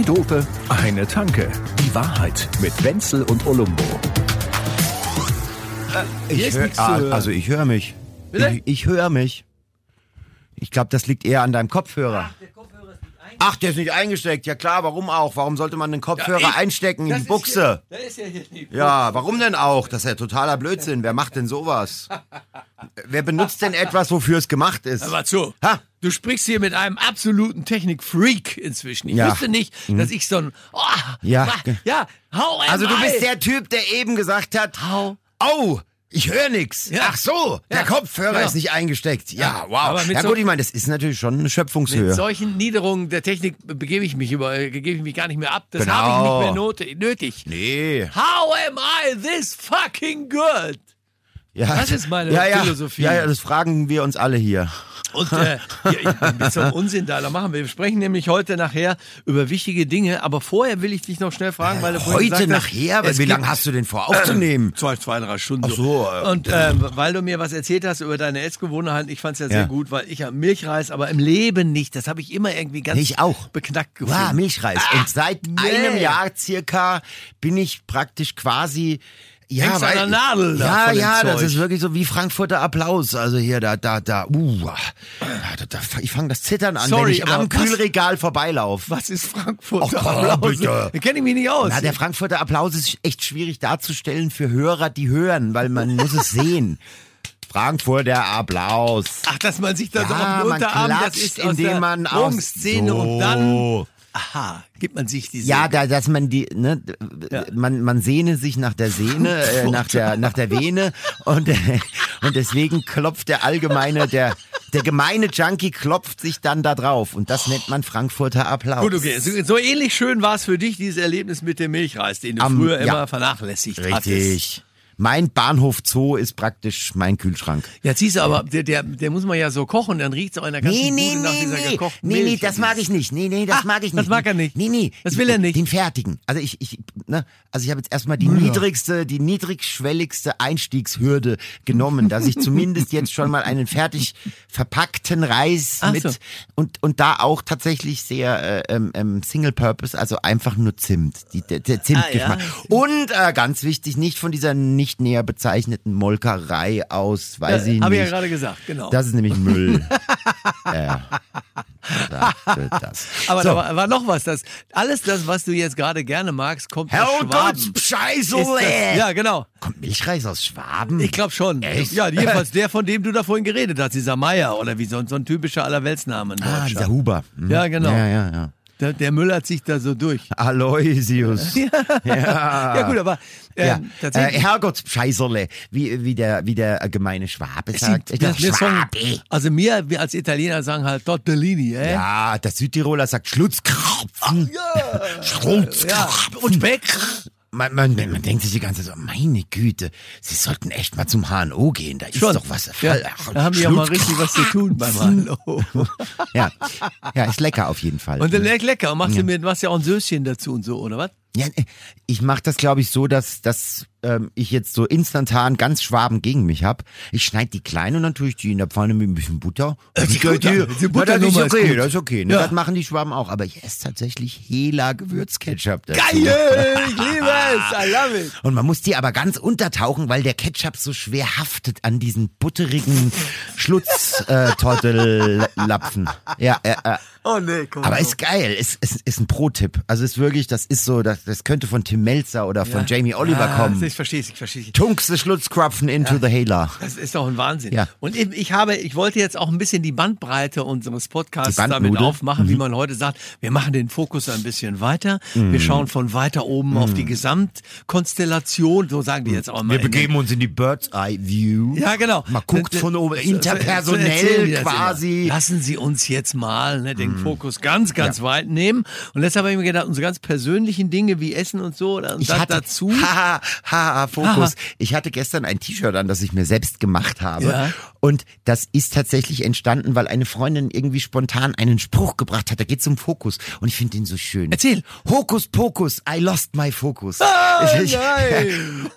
Zwei Dope, eine Tanke. Die Wahrheit mit Wenzel und Olumbo. Hier Ich hör, ah, also ich höre mich. Bitte? Ich, ich höre mich. Ich glaube, das liegt eher an deinem Kopfhörer. Ach, der ist nicht eingesteckt. Ja klar, warum auch? Warum sollte man den Kopfhörer ich- einstecken in die Buchse? Hier, ist ja hier die Ja, warum denn auch? Das ist ja totaler Blödsinn. Wer macht denn sowas? Wer benutzt denn etwas, wofür es gemacht ist? Aber zu. Ha? Du sprichst hier mit einem absoluten Technik-Freak inzwischen. Ich Ja. Mhm. wusste nicht, dass ich so ein. Oh, Ja. Ja, hau Also du am bist Ei. der Typ, der eben gesagt hat, Hau. oh, ich höre nix. Ja. Ach so, der Ja. Kopfhörer Genau. ist nicht eingesteckt. Ja, Ja, wow. mit ja so- gut, ich meine, das ist natürlich schon eine Mit Schöpfungshöhe. solchen Niederungen der Technik begebe ich mich über, gebe ich mich gar nicht mehr ab. Das Genau. habe ich nicht mehr not- nötig. Nee. How am I this fucking good? Ja, Das ist meine ja, ja, Philosophie. Ja, ja, das fragen wir uns alle hier. Und äh, ja, ich bin so ein Unsinn da machen wir. Wir sprechen nämlich heute nachher über wichtige Dinge, aber vorher will ich dich noch schnell fragen, weil du Heute gesagt hast, nachher? es Wie lange hast du denn vor aufzunehmen? Zwei, zwei, drei Stunden. Ach so, äh, Und ähm, weil du mir was erzählt hast über deine Essgewohnheiten, ich fand es ja sehr Ja. gut, weil ich ja Milchreis, aber im Leben nicht. Das habe ich immer irgendwie ganz Ich auch. beknackt gefunden. Ja, Milchreis. Und seit nee. einem Jahr circa bin ich praktisch quasi. Ja, Hängst an der Nadel da ja, ja, das ist wirklich so wie Frankfurter Applaus. Also hier, da, da, da, uh, da, da, ich fange das Zittern an, Sorry, wenn ich am Kühlregal vorbeilaufe. Was ist Frankfurt? Ach, bitte. Da kenne ich mich nicht aus. Na, der Frankfurter Applaus ist echt schwierig darzustellen für Hörer, die hören, weil man muss es sehen. Frankfurter Applaus. Ach, dass man sich da so auf Ja, den man Unterarm, das klatscht, ist indem der man aus- Drogenszene und dann, aha, gibt man sich diese... Ja, da, dass man die, ne, Ja. man, man sehne sich nach der Sehne, äh, nach der, nach der Vene und, äh, und deswegen klopft der allgemeine, der, der gemeine Junkie klopft sich dann da drauf und das nennt man Frankfurter Applaus. Gut, okay. So, so ähnlich schön war es für dich, dieses Erlebnis mit dem Milchreis, den du Am- früher ja. immer vernachlässigt hattest. Richtig. Mein Bahnhof Zoo ist praktisch mein Kühlschrank. Ja, siehst du, aber der, der, der muss man ja so kochen, dann riecht es auch in der ganzen Nee, nee, Bude nach nee, dieser nee. gekochten Nee, nee, das mag ich nicht. Nee, nee, das Ah, mag ich das nicht. mag er nicht. Nee, nee. Das will er nicht. Den fertigen. Also ich, ich, ne, also ich habe jetzt erstmal die niedrigste, die niedrigschwelligste Einstiegshürde genommen, dass ich zumindest jetzt schon mal einen fertig verpackten Reis Ach mit so. und, und da auch tatsächlich sehr äh, ähm, ähm, Single Purpose, also einfach nur Zimt. Die, der, der Zimtgeschmack. Ah, Und äh, ganz wichtig, nicht von dieser nicht näher bezeichneten Molkerei aus, weiß ich nicht. Habe ich ja gerade gesagt, genau. Das ist nämlich Müll. ja. Das. aber so. da war, war noch was. Das, alles das, was du jetzt gerade gerne magst, kommt aus Herrgott, Schwaben. Das, Scheiße! ja, genau. Kommt Milchreis aus Schwaben? Ich glaube schon. Echt? Ja, jedenfalls der, von dem du da vorhin geredet hast, dieser Meier oder wie so, ein- so ein typischer Allerweltsname ah, dieser Huber. Mhm. Ja, genau. Ja, ja, ja. Der, der müllert sich da so durch. Aloysius. Ja, Ja gut, aber ähm, ja. Äh, tatsächlich. Herrgott, Scheißerle, wie, wie, der, wie der gemeine Schwabe sagt. sind- wir sagen- Schwabe. also mir, wir als Italiener sagen halt Tortellini, äh? Ja, der Südtiroler sagt Schlutzkrapfen. ja. Schlutzkrapfen. Und Speck. Man, man, man denkt sich die ganze Zeit so, meine Güte, sie sollten echt mal zum HNO gehen, da ist Schon. doch was. Ja, Ach, da haben die ja mal richtig was zu tun beim Hallo. Ja. ja, ist lecker auf jeden Fall. Und dann leck lecker. Und machst du mir, machst ja auch ein Söschen dazu und so, oder was? Ja, ich mache das, glaube ich, so, dass, dass ähm, ich jetzt so instantan ganz Schwaben gegen mich hab. Ich schneide die klein und dann tue ich die in der Pfanne mit ein bisschen Butter. Äh, die Die, Butter- die das ist ist okay, das ist okay. Ne? Ja. Das machen die Schwaben auch. Aber ich esse tatsächlich Hela Gewürzketchup dazu. Geil! Ich liebe es! I love it! Und man muss die aber ganz untertauchen, weil der Ketchup so schwer haftet an diesen butterigen Schlutztortellapfen. ja, äh, äh. Oh nee, komm. Aber ist geil, ist, ist, ist ein Pro-Tipp. Also ist wirklich, das ist so, das, das könnte von Tim Melzer oder von Jamie Oliver kommen. Ich verstehe ich verstehe Tunks the Schlutzkrapfen into the Hela. Das ist doch ein Wahnsinn. Ja. Und ich, ich habe, ich wollte jetzt auch ein bisschen die Bandbreite unseres Podcasts damit aufmachen, Mhm. wie man heute sagt. Wir machen den Fokus ein bisschen weiter. Wir schauen von weiter oben auf die Gesamtkonstellation. So sagen die jetzt auch mal. Wir begeben uns in die Bird's Eye View. Ja, genau. Man guckt von oben, so interpersonell quasi. Lassen Sie uns jetzt mal ne, den Fokus ganz, ganz weit nehmen. Und deshalb habe ich mir gedacht, unsere ganz persönlichen Dinge wie Essen und so, und Ich das hatte, dazu. Haha, haha, Fokus. Ich hatte gestern ein T-Shirt an, das ich mir selbst gemacht habe. Ja. Und das ist tatsächlich entstanden, weil eine Freundin irgendwie spontan einen Spruch gebracht hat. Da geht's um Fokus. Und ich finde den so schön. Erzähl. Hokus Pokus, I lost my focus. Ah, ich, nein.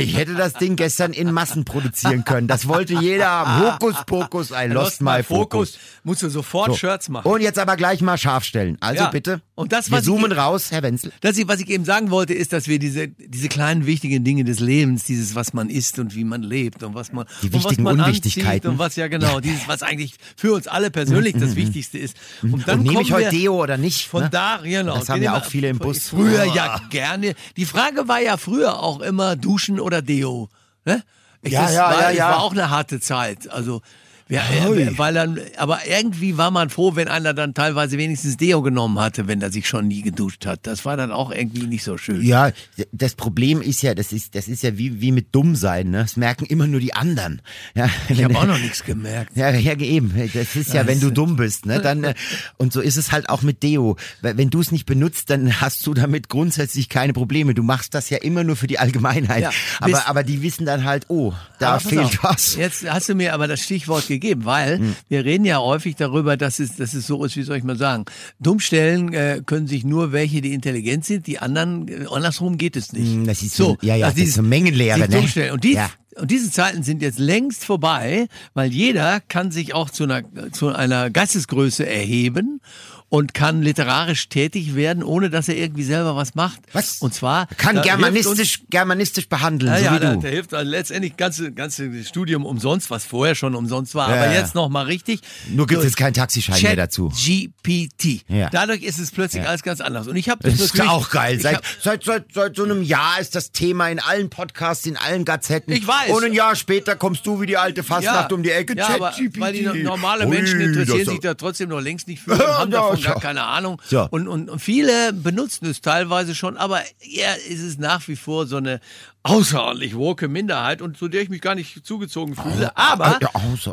ich hätte das Ding gestern in Massen produzieren können. Das wollte jeder haben. Hokus Pokus, I lost, my focus. Musst du sofort So. Shirts machen. Und jetzt aber gleich mal scharf stellen. Also Ja. bitte. Und das, Wir was zoomen ich, raus, Herr Wenzel. das, was ich eben sagen wollte, ist, dass wir diese, diese kleinen wichtigen Dinge des Lebens, dieses, was man isst und wie man lebt und was man, Die und was wichtigen man Unwichtigkeiten. Anzieht und was ja genau, dieses, was eigentlich für uns alle persönlich das Wichtigste ist. Und dann Und nehme ich heute Deo oder nicht? von ne? da, genau. Das haben ja auch viele im Bus. Früher Oh. ja gerne. Die Frage war ja früher auch immer Duschen oder Deo. Ne? Ich, Ja, das ja, war, ja, ja. war auch eine harte Zeit. Also ja, äh, weil dann, aber irgendwie war man froh, wenn einer dann teilweise wenigstens Deo genommen hatte, wenn er sich schon nie geduscht hat. Das war dann auch irgendwie nicht so schön. Ja, das Problem ist ja, das ist, das ist ja wie, wie mit dumm sein, ne? Das merken immer nur die anderen. Ja, Ich habe auch noch nichts gemerkt. Ja, ja, eben. Das ist ja, wenn du dumm bist, ne? Dann äh, und so ist es halt auch mit Deo. Wenn du es nicht benutzt, dann hast du damit grundsätzlich keine Probleme. Du machst das ja immer nur für die Allgemeinheit. Ja, aber aber die wissen dann halt, oh, da fehlt auf, was. Jetzt hast du mir aber das Stichwort gegeben, weil Hm. wir reden ja häufig darüber, dass es, dass es so ist, wie soll ich mal sagen, Dummstellen äh, können sich nur welche, die intelligent sind, die anderen, äh, andersrum geht es nicht. Hm, das ist so- ja, ja, also das ist so Mengenlehre, ne? Dummstellen. Und, die, Ja. und diese Zeiten sind jetzt längst vorbei, weil jeder kann sich auch zu einer, zu einer Geistesgröße erheben und kann literarisch tätig werden, ohne dass er irgendwie selber was macht. Was? Und zwar Kann hilft uns- germanistisch, germanistisch behandeln, ja, so ja, wie da, du. da hilft also letztendlich ganze ganze Studium umsonst, was vorher schon umsonst war, Ja, aber ja. jetzt noch mal richtig. Nur gibt's Durch jetzt keinen Taxischein mehr dazu. GPT. Ja. Dadurch ist es plötzlich alles ganz anders. Und ich habe Das ist natürlich- auch geil. Seit, hab- seit, seit, seit so einem Jahr ist das Thema in allen Podcasts, in allen Gazetten. Ich weiß. Und ein Jahr später kommst du wie die alte Fastnacht um die Ecke. Ja, aber weil die no- normale Menschen interessieren das- sich da trotzdem noch längst nicht für und haben davon ja. gar keine Ahnung. So. Und, und, und viele benutzen es teilweise schon, aber ist es nach wie vor so eine außerordentlich woke Minderheit und zu der ich mich gar nicht zugezogen fühle. Aber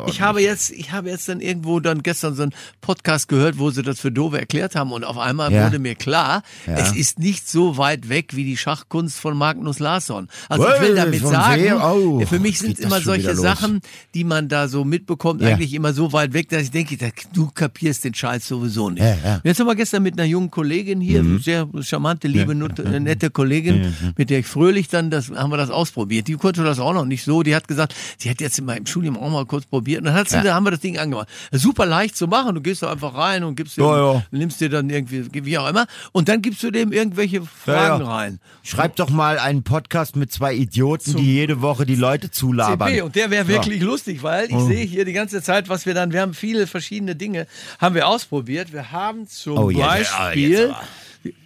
ich habe jetzt, ich habe jetzt dann irgendwo dann gestern so einen Podcast gehört, wo sie das für doof erklärt haben und auf einmal Ja. wurde mir klar, Ja. es ist nicht so weit weg wie die Schachkunst von Magnus Larsson. Also ich will Well, damit sagen? Oh, für mich sind immer solche. Sachen, die man da so mitbekommt, Ja. eigentlich immer so weit weg, dass ich denke, du kapierst den Scheiß sowieso nicht. Jetzt haben wir gestern mit einer jungen Kollegin hier, sehr charmante, liebe, nette Kollegin, mit der ich fröhlich dann, das haben wir das ausprobiert. Die konnte das auch noch nicht so. Die hat gesagt, sie hat jetzt immer im Studium auch mal kurz probiert. Und dann hat sie, da haben wir das Ding angemacht. Super leicht zu machen. Du gehst da einfach rein und gibst dir, Ja, ja. nimmst dir dann irgendwie, wie auch immer. Und dann gibst du dem irgendwelche Fragen ja. rein. Schreib doch mal einen Podcast mit zwei Idioten, die jede Woche die Leute zulabern. CP und der wäre wirklich lustig, weil Oh. ich sehe hier die ganze Zeit, was wir dann, wir haben viele verschiedene Dinge, haben wir ausprobiert. Wir haben zum Oh, ja, ja, Beispiel.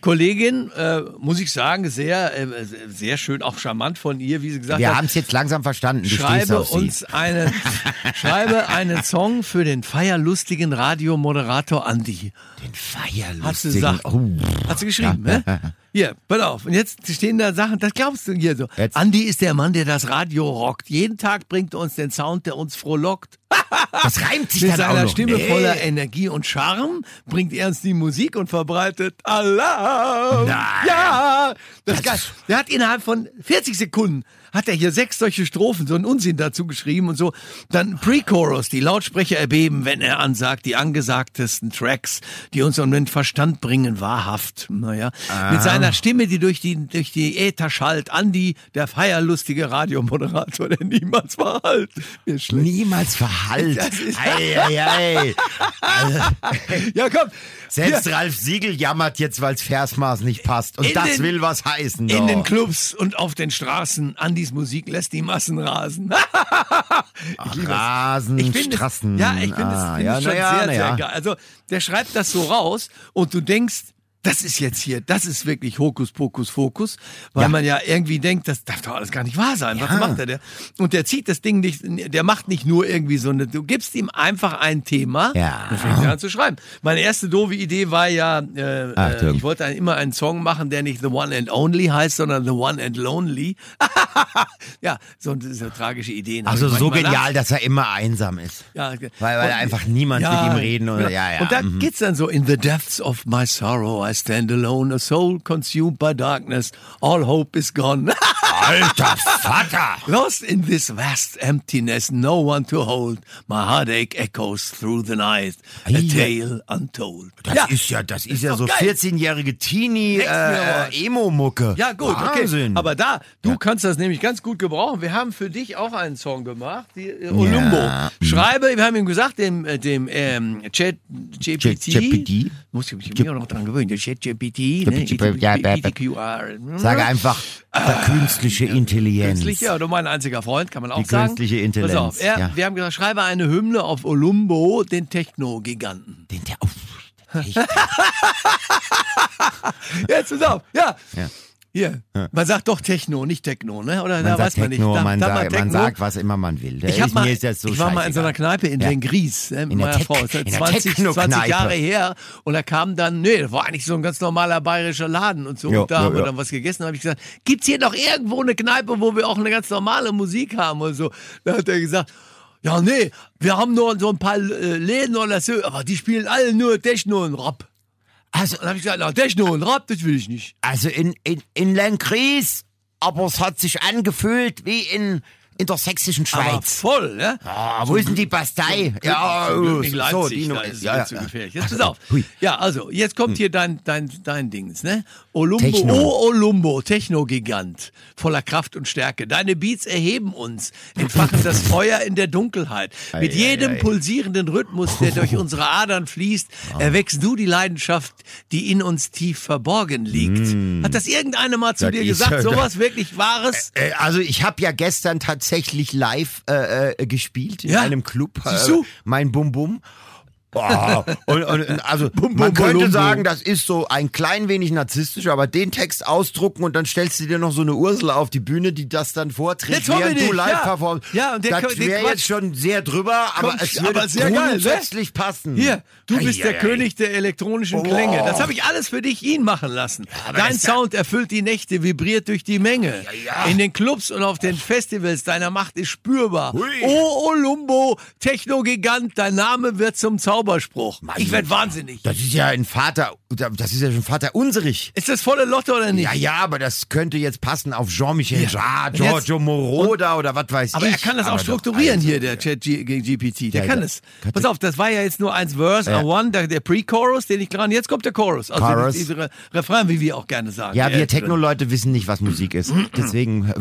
Kollegin, äh, muss ich sagen, sehr, äh, sehr schön, auch charmant von ihr, wie sie gesagt Wir hat. haben es jetzt langsam verstanden. Du Schreibe uns einen, schreibe einen Song für den feierlustigen Radiomoderator Andi. den Feierlustigen. Hat sie gesagt. Oh. Hat sie geschrieben, ne? Hier, pass auf. Und jetzt stehen da Sachen, das glaubst du hier so. Jetzt. Andi ist der Mann, der das Radio rockt. Jeden Tag bringt er uns den Sound, der uns frohlockt. Das reimt sich Mit dann auch seiner noch. Stimme Nee. voller Energie und Charme bringt er uns die Musik und verbreitet Alarm. Nein. Ja, das ist geil. Der hat innerhalb von 40 Sekunden hat er hier sechs solche Strophen, so einen Unsinn dazu geschrieben und so. Dann Pre-Chorus, die Lautsprecher erbeben, wenn er ansagt, die angesagtesten Tracks, die uns um den Verstand bringen, wahrhaft. Naja, mit seiner Stimme, die durch die, durch die Äther schallt, Andi, der feierlustige Radiomoderator, der niemals verhallt. Niemals verhallt. Ei, ei, ei. Ja, komm. Selbst Hier, Ralf Siegel jammert jetzt, weil das Versmaß nicht passt. Und In das den- will was heißen. in doch. den Clubs und auf den Straßen. Andis Musik lässt die Massen rasen. es. Rasen, Ich finde Straßen. es, ja, ich finde Ah, es find ja, es schon ja, sehr, sehr ja. geil. Also, der schreibt das so raus und du denkst, das ist jetzt hier, das ist wirklich Hokus Pokus Fokus, weil Ja. man ja irgendwie denkt, das darf doch alles gar nicht wahr sein. Was macht er der? Und der zieht das Ding nicht, der macht nicht nur irgendwie so eine, du gibst ihm einfach ein Thema, Ja. dann fängt er an zu schreiben. Meine erste doofe Idee war ja, äh, äh, Achtung. ich wollte immer einen Song machen, der nicht The One and Only heißt, sondern The One and Lonely. ja, so, so tragische Ideen. hab Also so genial, dass er immer einsam ist. ja, Weil, weil einfach niemand mit ihm reden oder ja, ja. Und da mhm. geht's dann so, in the depths of my sorrow, I stand alone, a soul consumed by darkness, all hope is gone. Alter Vater! Lost in this vast emptiness, no one to hold, my heartache echoes through the night, a tale untold. Das ist ja, das ist ja doch so geil. 14-jährige Teenie Denkst mir äh, äh, Emo-Mucke. Ja, gut, Wahnsinn. okay. Aber da, du kannst das nämlich ganz gut gebrauchen. Wir haben für dich auch einen Song gemacht, die äh, Olumbo. Ja. Schreibe, wir haben ihm gesagt, dem, äh, dem ähm, Chat GPT. GPT? Muss ich mich auch noch dran gewöhnen. ChatGPT, ne? Ja, ja, ja. PTQR. Sage einfach äh, künstliche Intelligenz. Künstliche, oder mein einziger Freund, kann man auch Die sagen. künstliche Intelligenz, Pass auf, er, ja. wir haben gesagt, schreibe eine Hymne auf Olumbo, den Techno-Giganten. Den der, oh? Jetzt pass auf, ja. Ja. Hier, man sagt doch Techno, nicht Techno, ne? Oder Man da sagt weiß man Techno, nicht. Da- man, da sagt, man sagt, was immer man will. Ich, ist, mal, so ich war mal in so einer. Kneipe in Ja. Lengries, ne, mit In meiner Frau. Das ist in der 20, 20 Techno-Kneipe. Jahre her. Und da kam dann, nee, das war eigentlich so ein ganz normaler bayerischer Laden und so. Ja, und da haben wir dann was gegessen. Da habe ich gesagt, gibt's hier noch irgendwo eine Kneipe, wo wir auch eine ganz normale Musik haben und so. Da hat er gesagt, ja, nee, wir haben nur so ein paar äh, Läden oder so, aber die spielen alle nur Techno und Rap. Also, dann habe ich gesagt, na, Techno und Rap, das will ich nicht. also in, in, in Lenkries, aber es hat sich angefühlt wie in, in der sächsischen Aber Schweiz. voll, ne? Ah, wo ist denn die Bastei? Ja, Zum Glück oh, nicht so, Leipzig, die da ist ja, ja, zu ja. gefährlich. Jetzt pass auf. Hui. Ja, also, jetzt kommt hier dein, dein, dein Dings, ne? Olumbo, Techno. oh Olumbo, Techno-Gigant, voller Kraft und Stärke. Deine Beats erheben uns, entfachen das Feuer in der Dunkelheit. Mit jedem ei, ei. pulsierenden Rhythmus, der durch unsere Adern fließt, erweckst du die Leidenschaft, die in uns tief verborgen liegt. Hat das irgendeiner mal zu Das dir gesagt? ja- Sowas wirklich Wahres? Also ich habe ja gestern tatsächlich live äh, äh, gespielt in Ja. einem Club. Äh, mein Bum Bum. Boah. und, und, also Bum, man bum, könnte bum, sagen, das ist so ein klein wenig narzisstisch, aber den Text ausdrucken und dann stellst du dir noch so eine Ursula auf die Bühne, die das dann vorträgt, Jetzt während du live ja. performst. Ja, und der- das wäre jetzt schon sehr drüber, aber Kommt, es würde aber sehr geil, ne? grundsätzlich passen. Hier, du bist ei, der ei. König der elektronischen Oh. Klänge. Das habe ich alles für dich ihn machen lassen. aber Dein ja- Sound erfüllt die Nächte, vibriert durch die Menge. ja. In den Clubs und auf den Festivals, deiner Macht ist spürbar. Hui. Oh, Olumbo, Techno-Gigant, dein Name wird zum Zauberspruch. ich werde wahnsinnig. Das ist ja ein Vater, das ist ja schon Vater unserig. Ist das volle Lotto oder nicht? Ja, ja, aber das könnte jetzt passen auf Jean-Michel Ja. Jarre, Giorgio Moroder oder was weiß Aber ich. er kann das Aber auch strukturieren also, hier, der Chat G- GPT. Der Ja, kann ja. es. Pass auf, das war ja jetzt nur eins Verse, a one, der, der Pre-Chorus, den ich gerade. Jetzt kommt der Chorus. Also Chorus. diese Re Refrain, wie wir auch gerne sagen. Ja, wir. Techno-Leute wissen nicht, was Musik ist. Deswegen, äh,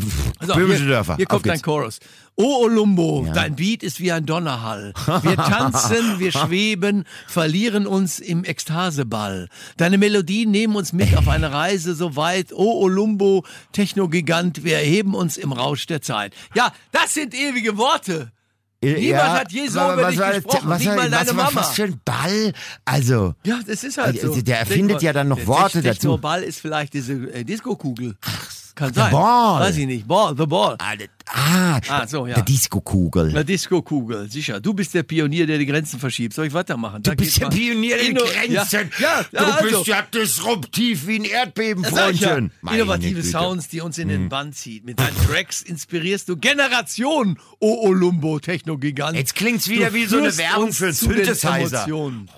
auf, böhmische hier, Dörfer. Hier kommt dein. Chorus. Oh Olumbo, dein Beat ist wie ein Donnerhall. Wir tanzen, wir schweben, verlieren uns im Ekstaseball. Deine Melodien nehmen uns mit auf eine Reise so weit. Oh Olumbo, Technogigant, wir erheben uns im Rausch der Zeit. Ja, das sind ewige Worte. Äh, Niemand hat je so über dich gesprochen, was nicht mal deine was, Mama. Was für ein Ball. Also, Ja, das ist halt so. Der erfindet ja dann noch der Worte dazu. Technoball ist vielleicht diese äh, Disco-Kugel. Kann the sein. ball. Weiß ich nicht. Ball, the ball. ah, Ah, so, ja. der Disco-Kugel. Eine Disco-Kugel, sicher. Du bist der Pionier, der die Grenzen verschiebt. Soll ich weitermachen? Du bist der Pionier der Grenzen. Ja, ja, du also. bist ja disruptiv wie ein Erdbeben, ja. Freundchen. Meine Innovative Güte. Hm. Sounds, die uns in den Bann zieht. Mit deinen Tracks inspirierst du Generationen, oh Olumbo, Technogigant. Jetzt klingt's wieder Du wie so eine Werbung für Synthesizer. Emotionen.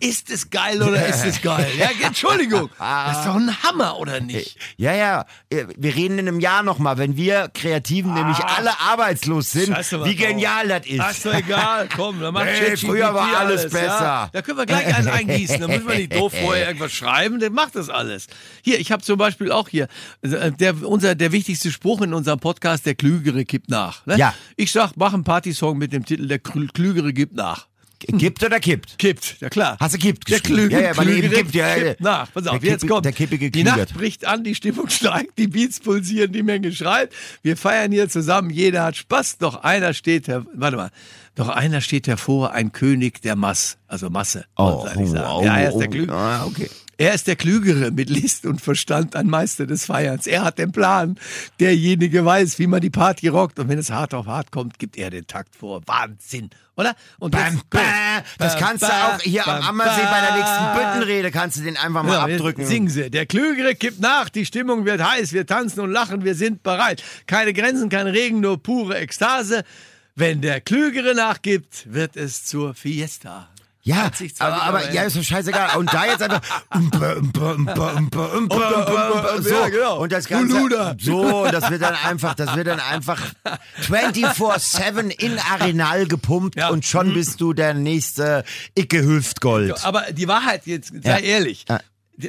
Ist es geil oder ist es geil? Ja, Entschuldigung. Das ist doch ein Hammer, oder nicht? Ja, ja, äh, wir reden in einem Jahr nochmal, wenn wir Kreativen nämlich alle arbeitslos sind, Scheiße, wie genial das ist. Ach, doch egal, komm, dann macht Hey, früher war alles Ja. besser. Da können wir gleich einen eingießen, da müssen wir nicht doof vorher irgendwas schreiben, der macht das alles. Hier, ich habe zum Beispiel auch hier, äh, der, unser, der wichtigste Spruch in unserem Podcast, der Klügere gibt nach. Ne? Ja. Ich sag, mach einen Partysong mit dem Titel, der Klü- Klügere gibt nach. Gibt oder kippt? Kippt, ja klar. Hast du kippt Der? Klügere, Ja, ja, weil Klügere kippt, ja, ja. kippt nach. Pass auf, Der jetzt Kippe- kommt. der Kippige die. Nacht bricht an, die Stimmung steigt, die Beats pulsieren, die Menge schreit. Wir feiern hier zusammen, jeder hat Spaß, doch einer steht, warte mal, doch einer steht hervor, ein König der Mass, also Masse. Oh, sagen. oh, ja, er ist oh, der Klügere. ah, okay. Er ist der Klügere mit List und Verstand, ein Meister des Feierns. Er hat den Plan. Derjenige weiß, wie man die Party rockt. Und wenn es hart auf hart kommt, gibt er den Takt vor. Wahnsinn, oder? Und Bam, jetzt- bam. Das Bam, kannst du auch hier am Ammersee bei der nächsten. Büttenrede kannst du den einfach mal Ja, abdrücken. Singen sie. Der Klügere kippt nach, die Stimmung wird heiß, wir tanzen und lachen, wir sind bereit. Keine Grenzen, kein Regen, nur pure Ekstase. Wenn der Klügere nachgibt, wird es zur Fiesta. Ja, aber, aber ja, ist doch scheißegal. Und da jetzt einfach so. Und das Ganze so, und das wird dann einfach, das wird dann einfach 24/7 in Arenal gepumpt Ja. und schon bist du der nächste Icke Hüftgold. Aber die Wahrheit, jetzt sei Ja. ehrlich, Ja.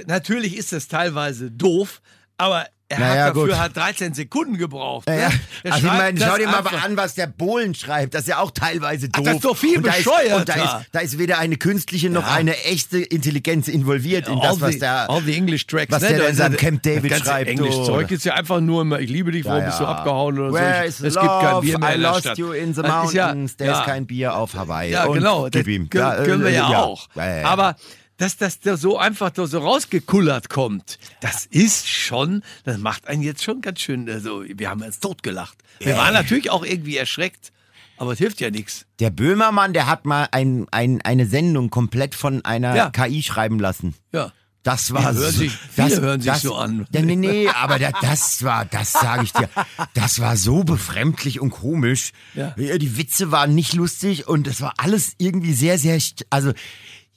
natürlich ist das teilweise doof, aber er Naja, hat dafür gut. halt 13 Sekunden gebraucht. Ja, ne? ja. Also ich meine, das schau dir mal einfach- an, was der Bohlen schreibt. Das ist ja auch teilweise doof. das ist doch viel und da ist, und da ist, da ist weder eine künstliche noch Ja. eine echte Intelligenz involviert in das, all was the, der... all the English Tracks, was ne? der da in seinem ja- Camp David das schreibt, Englisch du. Zeug ist ja einfach nur immer, ich liebe dich, wo Ja, bist du ja. abgehauen oder Where so. is Es gibt kein love? Bier mehr I lost you in the Das ist ja- mountains. There ja. is kein Bier auf Hawaii. Ja, genau. Gib Das ihm. können, Ja, äh, wir ja, ja. auch. Ja, ja, ja. Aber dass das da so einfach da so rausgekullert kommt, das ist schon, das macht einen jetzt schon ganz schön, also wir haben uns totgelacht. Wir waren natürlich auch irgendwie erschreckt, aber es hilft ja nichts. Der Böhmermann, der hat mal ein, ein, eine Sendung komplett von einer Ja. KI schreiben lassen. Ja. Das war Die hören so, sich- viele hören sich so an. Ja, nee, nee, aber da, das war, das sage ich dir, das war so befremdlich und komisch. Ja. Die Witze waren nicht lustig und es war alles irgendwie sehr, sehr, also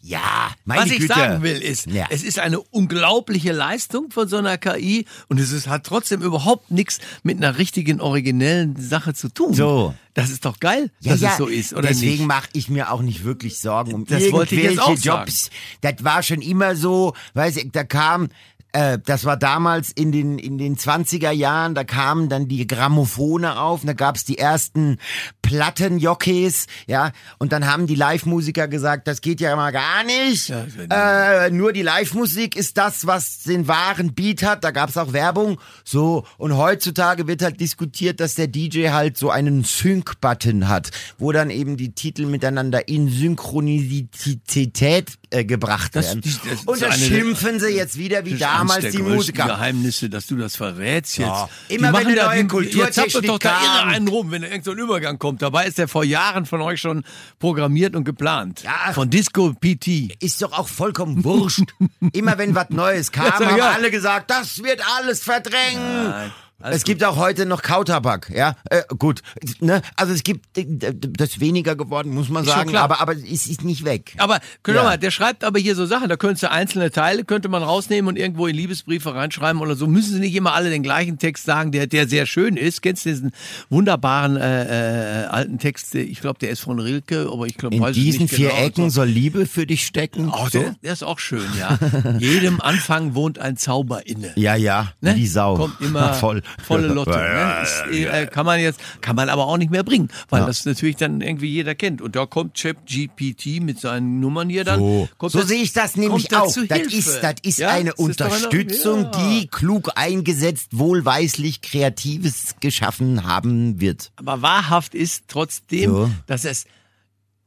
ja, meine Was ich Güte. sagen will, ist, Ja. es ist eine unglaubliche Leistung von so einer KI und es ist, hat trotzdem überhaupt nichts mit einer richtigen, originellen Sache zu tun. So. Das ist doch geil, Ja, dass ja, es so ist, oder deswegen mache ich mir auch nicht wirklich Sorgen um Das wollte ich jetzt irgendwelche auch Jobs. Das war schon immer so, weiß ich, da kam, äh, das war damals in den in den 20er Jahren, da kamen dann die Grammophone auf, da gab's die ersten Plattenjockeys, ja, und dann haben die Live-Musiker gesagt, das geht ja mal gar nicht. Ja, das äh, nur die Live-Musik ist das, was den wahren Beat hat. Da gab's auch Werbung. So, und heutzutage wird halt diskutiert, dass der DJ halt so einen Sync-Button hat, wo dann eben die Titel miteinander in Synchronizität äh, gebracht Das- werden. die- das ist und da schimpfen sie jetzt wieder wie Das eines damals die Musiker. Geheimnisse, dass du das verrätst jetzt. Ja. Immer wenn eine da neue ihr Kulturtechnik doch da irre einen rum, wenn irgend so ein Übergang kommt. Dabei ist der vor Jahren von euch schon programmiert und geplant. Ja. Von Disco PT. Ist doch auch vollkommen wurscht. Immer wenn was Neues kam, haben alle gesagt, das wird alles verdrängen. Nein, alles es gibt auch heute noch Kautabak, ja. Äh, gut, ne? Also es gibt das ist weniger geworden, muss man Ist sagen, aber aber es ist nicht weg. Aber guck Ja. mal, der schreibt aber hier so Sachen, da könntest du einzelne Teile, könnte man rausnehmen und irgendwo in Liebesbriefe reinschreiben oder so. Müssen sie nicht immer alle den gleichen Text sagen, der, der sehr schön ist. Kennst du diesen wunderbaren äh, äh, alten Text? Ich glaube, der ist von Rilke, aber ich glaube, In diesen vier genau. Ecken soll Liebe für dich stecken. Oh, der, der ist auch schön, ja. Jedem Anfang wohnt ein Zauber inne. ja, ja, Ne? wie Sau. Kommt immer Voll. Volle Lotte. Ja, ne? Ist, äh, kann man jetzt, kann man aber auch nicht mehr bringen, weil Ja. das natürlich dann irgendwie jeder kennt. Und da kommt ChatGPT mit seinen Nummern hier dann. So, so das- sehe ich das nämlich auch. Das Hilfe. ist, das ist Ja, eine das ist Unterstützung, ja. die klug eingesetzt, wohlweislich Kreatives geschaffen haben wird. Aber wahrhaft ist trotzdem, So. dass es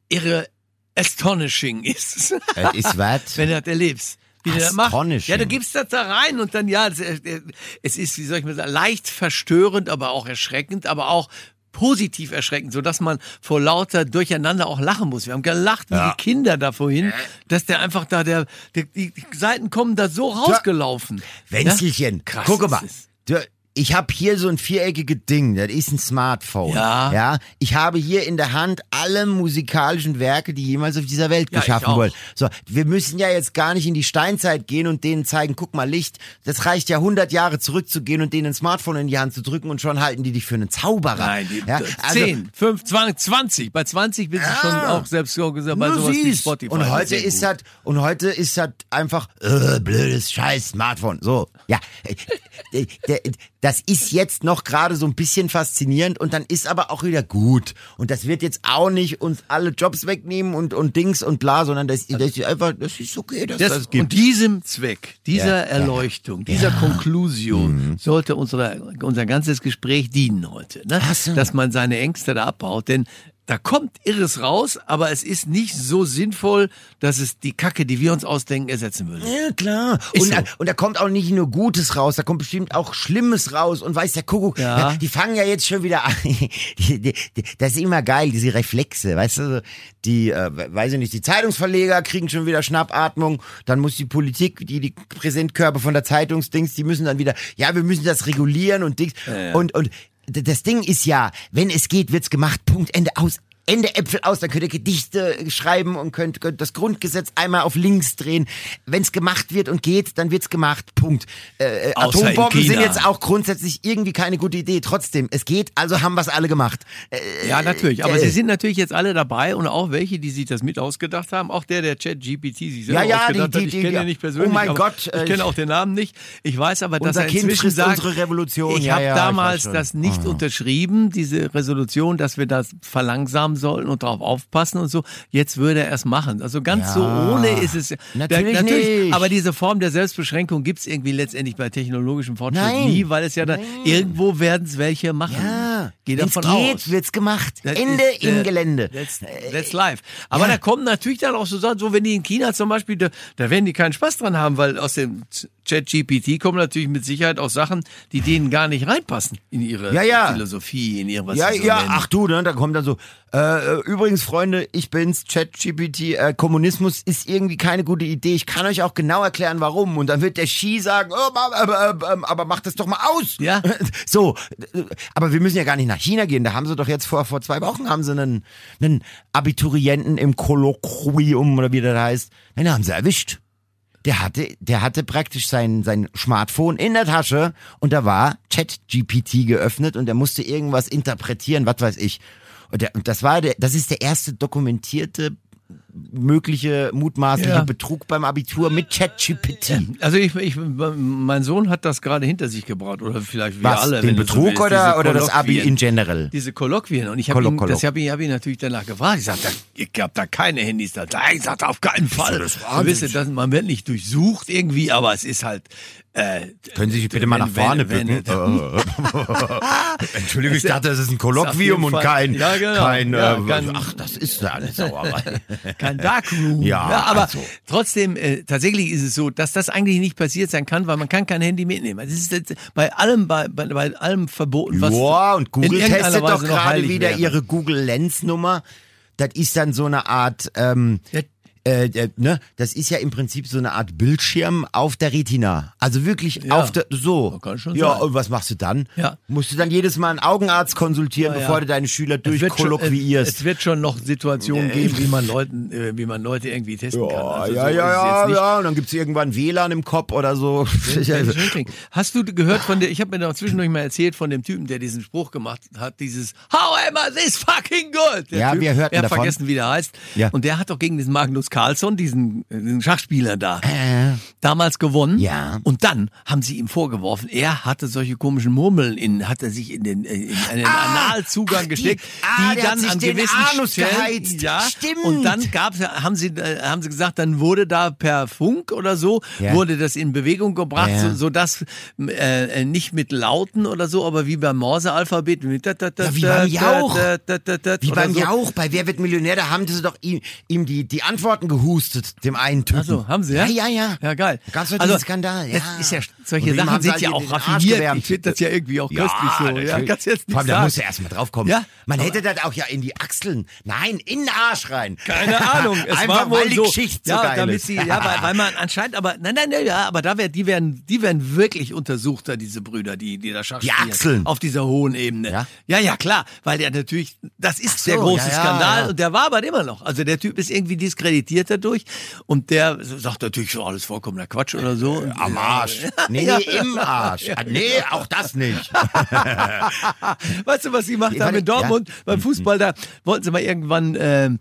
irre astonishing ist, Es ist was. wenn du das erlebst. Wie du das machst. Astonishing. Ja, du gibst das da rein und dann, ja, es, ist, wie soll ich mal sagen, leicht verstörend, aber auch erschreckend, aber auch positiv erschreckend, so dass man vor lauter Durcheinander auch lachen muss. Wir haben gelacht wie die Kinder da vorhin, dass der einfach da, der, der die, Seiten kommen da so rausgelaufen. Wenzelchen, Ja? Krass guck mal. Du, ich habe hier so ein viereckiges Ding, das ist ein Smartphone. Ja. ja. Ich habe hier in der Hand alle musikalischen Werke, die jemals auf dieser Welt Ja, geschaffen wurden. So, wir müssen ja jetzt gar nicht in die Steinzeit gehen und denen zeigen, guck mal, Licht. Das reicht ja 100 Jahre zurückzugehen und denen ein Smartphone in die Hand zu drücken und schon halten die dich für einen Zauberer. Nein, die, ja, also, 10, 5, 20, 20. Bei 20 bist du schon auch selbst gesagt, bei sowas wie siehst. Spotify. Und heute ist das und heute ist das einfach äh, blödes Scheiß Smartphone. So, ja, äh, äh, das ist jetzt noch gerade so ein bisschen faszinierend und dann ist aber auch wieder gut. Und das wird jetzt auch nicht uns alle Jobs wegnehmen und und Dings und bla, sondern das, das ist einfach, das ist okay, dass das, Das, gibt. und diesem Zweck, dieser Ja, ja. Erleuchtung, dieser Konklusion sollte unsere, unser ganzes Gespräch dienen heute. Ne? So. Dass man seine Ängste da abbaut. Denn da kommt Irres raus, aber es ist nicht so sinnvoll, dass es die Kacke, die wir uns ausdenken, ersetzen würde. Ja, klar. Und, so. da, und da kommt auch nicht nur Gutes raus, da kommt bestimmt auch Schlimmes raus. Und weiß der Kuckuck, Ja. die fangen ja jetzt schon wieder an. Das ist immer geil, diese Reflexe, weißt du? Die, äh, weiß ich nicht, die Zeitungsverleger kriegen schon wieder Schnappatmung. Dann muss die Politik, die, die Präsentkörper von der Zeitungsdings, die müssen dann wieder, ja, wir müssen das regulieren und Dings. ja. Und, und d- das Ding ist ja, wenn es geht, wird's gemacht. Punkt, Ende, aus. Ende Äpfel aus, dann könnt ihr Gedichte schreiben und könnt, könnt das Grundgesetz einmal auf links drehen. Wenn es gemacht wird und geht, dann wird's gemacht. Punkt. Äh, äh, Atombomben sind jetzt auch grundsätzlich irgendwie keine gute Idee. Trotzdem, es geht, also haben wir's alle gemacht. Äh, Ja, natürlich. Aber äh, sie sind natürlich jetzt alle dabei und auch welche, die sich das mit ausgedacht haben. Auch der, der Chat GPT sich selber Ja, ja, ausgedacht die- die- hat. Ich kenne ihn nicht persönlich. Oh mein Gott, äh, Ich kenne auch den Namen nicht. Ich weiß aber, dass er inzwischen sagt, unsere Revolution. ich Ja, habe ja, ich damals schon. das nicht Oh. unterschrieben, diese Resolution, dass wir das verlangsamen sollten und darauf aufpassen und so. Jetzt würde er es machen. Also ganz Ja, so ohne ist es. natürlich nicht. Aber diese Form der Selbstbeschränkung gibt es irgendwie letztendlich bei technologischem Fortschritt Nein. nie, weil es ja da irgendwo werden es welche machen. Ja, Geh davon geht, aus. wird's gemacht. Das Ende ist, im äh, Gelände. That's, that's live. Aber da kommen natürlich dann auch so Sachen, so wenn die in China zum Beispiel, da, da werden die keinen Spaß dran haben, weil aus dem Chat-GPT kommen natürlich mit Sicherheit auch Sachen, die denen gar nicht reinpassen in ihre Ja, ja. Philosophie, in ihre was Ja, ja, nennen. ach du, ne, da kommt dann so, äh, äh, übrigens, Freunde, ich bin's, ChatGPT, äh, Kommunismus ist irgendwie keine gute Idee. Ich kann euch auch genau erklären, warum. Und dann wird der Ski sagen, oh, aber, aber, aber, aber macht das doch mal aus. Ja. So, äh, aber wir müssen ja gar nicht nach China gehen. Da haben sie doch jetzt vor, vor zwei Wochen haben sie einen, einen Abiturienten im Kolloquium oder wie das heißt. Den haben sie erwischt. Der hatte, der hatte praktisch sein, sein Smartphone in der Tasche und da war ChatGPT geöffnet und er musste irgendwas interpretieren, was weiß ich. Und, der, und das war der, das ist der erste dokumentierte mögliche mutmaßliche Ja. Betrug beim Abitur mit ChatGPT. Also ich, ich, mein Sohn hat das gerade hinter sich gebracht oder vielleicht wir Was, alle. den so Betrug willst, oder, oder das Abi in general? Diese Kolloquien. Und ich habe ihn, das hab ich, hab ihn natürlich danach gefragt. Ich sagte, ich hab da keine Handys da. Ich sagte, auf keinen Fall. das das, man wird nicht durchsucht irgendwie, aber es ist halt. Äh, Können Sie sich bitte mal nach vorne wenn- bücken? wenn- Entschuldigung, ich dachte, das ist ein Ist Kolloquium auf und kein, Ja, genau. kein, Ja, äh, kein- ach, das ist ja eine Sauerei. kein Darkroom. Ja, aber also. trotzdem, äh, tatsächlich ist es so, dass das eigentlich nicht passiert sein kann, weil man kann kein Handy mitnehmen. Das ist jetzt bei allem, bei, bei, bei allem verboten, was Ja, und Google testet doch Weise gerade wieder wäre. ihre Google Lens Nummer. Das ist dann so eine Art, ähm, Ja. Äh, äh, ne, das ist ja im Prinzip so eine Art Bildschirm auf der Retina. Also wirklich Ja. auf der, so. Das kann schon ja, sein. und was machst du dann? Ja. Musst du dann jedes Mal einen Augenarzt konsultieren, Ja, bevor du deine Schüler Es durchkolloquiierst? Es, es wird schon noch Situationen geben, wie man Leuten, äh, wie man Leute irgendwie testen kann. ja, Also ja, so es ja, ja, ja, und dann gibt's irgendwann WLAN im Kopf oder so. Hast du gehört von der, ich habe mir da zwischendurch mal erzählt von dem Typen, der diesen Spruch gemacht hat, dieses How am I this fucking good? Der Ja, typ, wir hörten er davon. vergessen, wie der heißt. Ja. Und der hat doch gegen diesen Magnus Carlsson, diesen, äh, diesen Schachspieler da, damals gewonnen. Äh. Ja. Und dann haben sie ihm vorgeworfen, er hatte solche komischen Murmeln in, hat er sich in den, äh, in einen Analzugang ach, die- gesteckt, ah, die dann an gewissen Anus Stellen, geheizt. ja, Stimmt. und dann gab's, haben sie, äh, haben sie gesagt, dann wurde da per Funk oder so, Ja. wurde das in Bewegung gebracht, Ja. so, so dass äh, äh, nicht mit Lauten oder so, aber wie beim Morse-Alphabet. mit da, da, da, Ja, wie beim Jauch. Da, da, da, da, Wie beim so. Jauch, bei Wer wird Millionär, da haben sie doch ihm, ihm die, die Antworten gehustet, dem einen Typen. Ach so, haben sie, ja? Ja, ja, ja. Ja, geil. Doch Also, diesen Skandal, ja. Das ist ja, solche Und Sachen sind halt ja auch raffiniert. Ich finde das ja irgendwie auch köstlich so. Ja, kannst du jetzt Vor allem, nicht da sagen. musst du erst mal drauf kommen. Ja, Man hätte das auch ja in die Achseln. Nein, in den Arsch rein. Keine Ahnung. Es Einfach, war wohl weil die so. Geschichte so ja, geil damit ist. sie, ja, weil, weil man anscheinend, aber nein, nein, nein, ja, aber da wär, die werden, die werden wirklich untersucht, da diese Brüder, die, die da Schach Die spielen. Achseln. Auf dieser hohen Ebene. Ja? ja, ja, klar, weil der natürlich, das ist so, der große ja, ja, Skandal ja. und der war aber immer noch. Also der Typ ist irgendwie diskreditiert dadurch und der sagt natürlich so alles vollkommener Quatsch oder so. Und, Am Arsch. Nee, nee, im Arsch. Nee, auch das nicht. Weißt du, was sie gemacht haben in Dortmund ja. beim Fußball? Da wollten sie mal irgendwann. Ähm,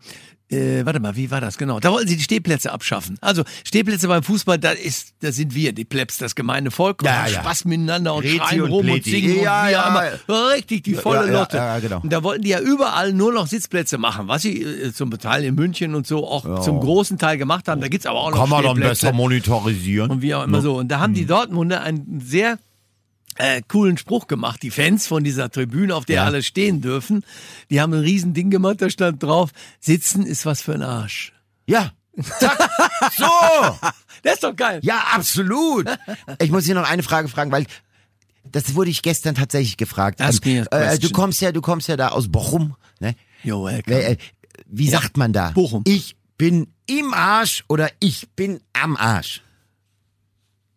äh, warte mal, wie war das genau? Da wollten sie die Stehplätze abschaffen. Also Stehplätze beim Fußball, da ist, da sind wir, die Plebs, das gemeine Volk, und Ja, haben ja. Spaß miteinander und Rezi schreien und rum und Pleti. singen Ja, und ja. immer. Richtig, die volle Lotte. ja, genau. Und da wollten die ja überall nur noch Sitzplätze machen, was sie äh, zum Teil in München und so auch zum großen Teil gemacht haben. Da gibt's aber auch noch Kann man dann besser monetarisieren. Und wie auch immer so. Und da haben Mhm. die Dortmunder einen sehr äh, coolen Spruch gemacht. Die Fans von dieser Tribüne, auf der Ja. alle stehen dürfen, die haben ein riesen Ding gemacht, da stand drauf, sitzen ist was für ein Arsch. Ja. Zack. So. Das ist doch geil. Ja, absolut. Ich muss hier noch eine Frage fragen, weil das wurde ich gestern tatsächlich gefragt. Me a äh, du kommst ja, du kommst ja da aus Bochum, ne? Welcome. Äh, Wie sagt man da? Bochum. Ich bin im Arsch oder ich bin am Arsch.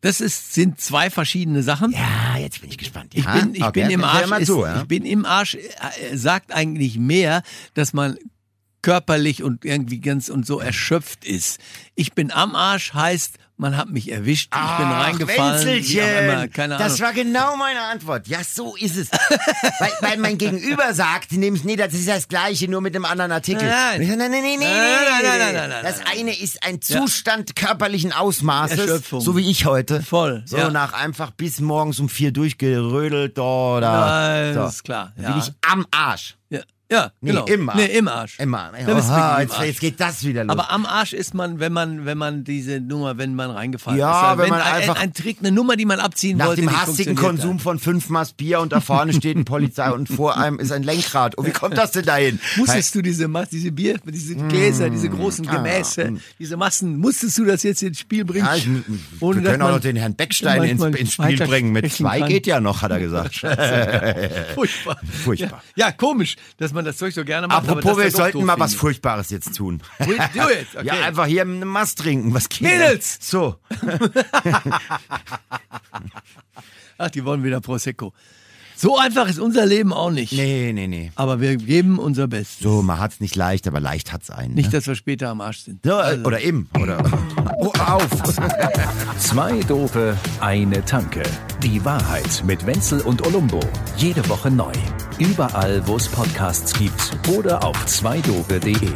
Das ist, sind zwei verschiedene Sachen. Ja, jetzt bin ich gespannt. Ich bin, ich Okay, bin im Arsch. Ist, zu, ja? Ich bin im Arsch äh, sagt eigentlich mehr, dass man körperlich und irgendwie ganz und so erschöpft ist. Ich bin am Arsch heißt, man hat mich erwischt, ich bin Ach, reingefallen. wie auch Wenzelchen. immer, keine Ahnung. Das war genau meine Antwort. Ja, so ist es. weil, weil mein Gegenüber sagt, nämlich, nee, das ist das Gleiche, nur mit einem anderen Artikel. Nein. Ich nein, nein, nein, nein, Nein, nein, nein, nein, nein, nein, Das eine ist ein Zustand körperlichen Ausmaßes, Erschöpfung. so wie ich heute. Voll, So ja. nach einfach bis morgens um vier durchgerödelt, da. Nein, so. das ist klar. Ja. bin ich am Arsch. Ja, ja Nee, genau. im Arsch. Nee, im Arsch. Immer. Da bist du Oha, wirklich im jetzt, Arsch. jetzt geht das wieder los. Aber am Arsch ist man, wenn man, wenn man diese Nummer, wenn man reingefallen Ja, ist. wenn man ein, einfach- ein, Trick, eine Nummer, die man abziehen Nach wollte. dem die hastigen Konsum von fünf Maß Bier und da vorne steht ein Polizei und vor einem ist ein Lenkrad. Und wie kommt das denn dahin? Musstest du diese, diese Bier, diese Gläser, diese großen Gemäße, diese Massen, musstest du das jetzt ins Spiel bringen? Ja, ich, Ohne, wir dass können auch noch den Herrn Beckstein ins, ins Spiel bringen. Mit zwei kann. geht ja noch, hat er gesagt. Furchtbar. Furchtbar. Ja, ja, komisch, dass man das Zeug so gerne macht. Apropos, wir sollten mal was. Furchtbares jetzt tun. Do it, okay. Ja, einfach hier eine Mast trinken. Was geht? Mädels! So. Ach, die wollen wieder Prosecco. So einfach ist unser Leben auch nicht. Nee, nee, nee. Aber wir geben unser Bestes. So, man hat's nicht leicht, aber leicht hat's einen. Nicht, ne? dass wir später am Arsch sind. so, äh, Also. Oder im. Oder. Oh, auf. Zwei Dope, eine Tanke. Die Wahrheit mit Wenzel und Olumbo. Jede Woche neu. Überall, wo es Podcasts gibt oder auf zweidope.de.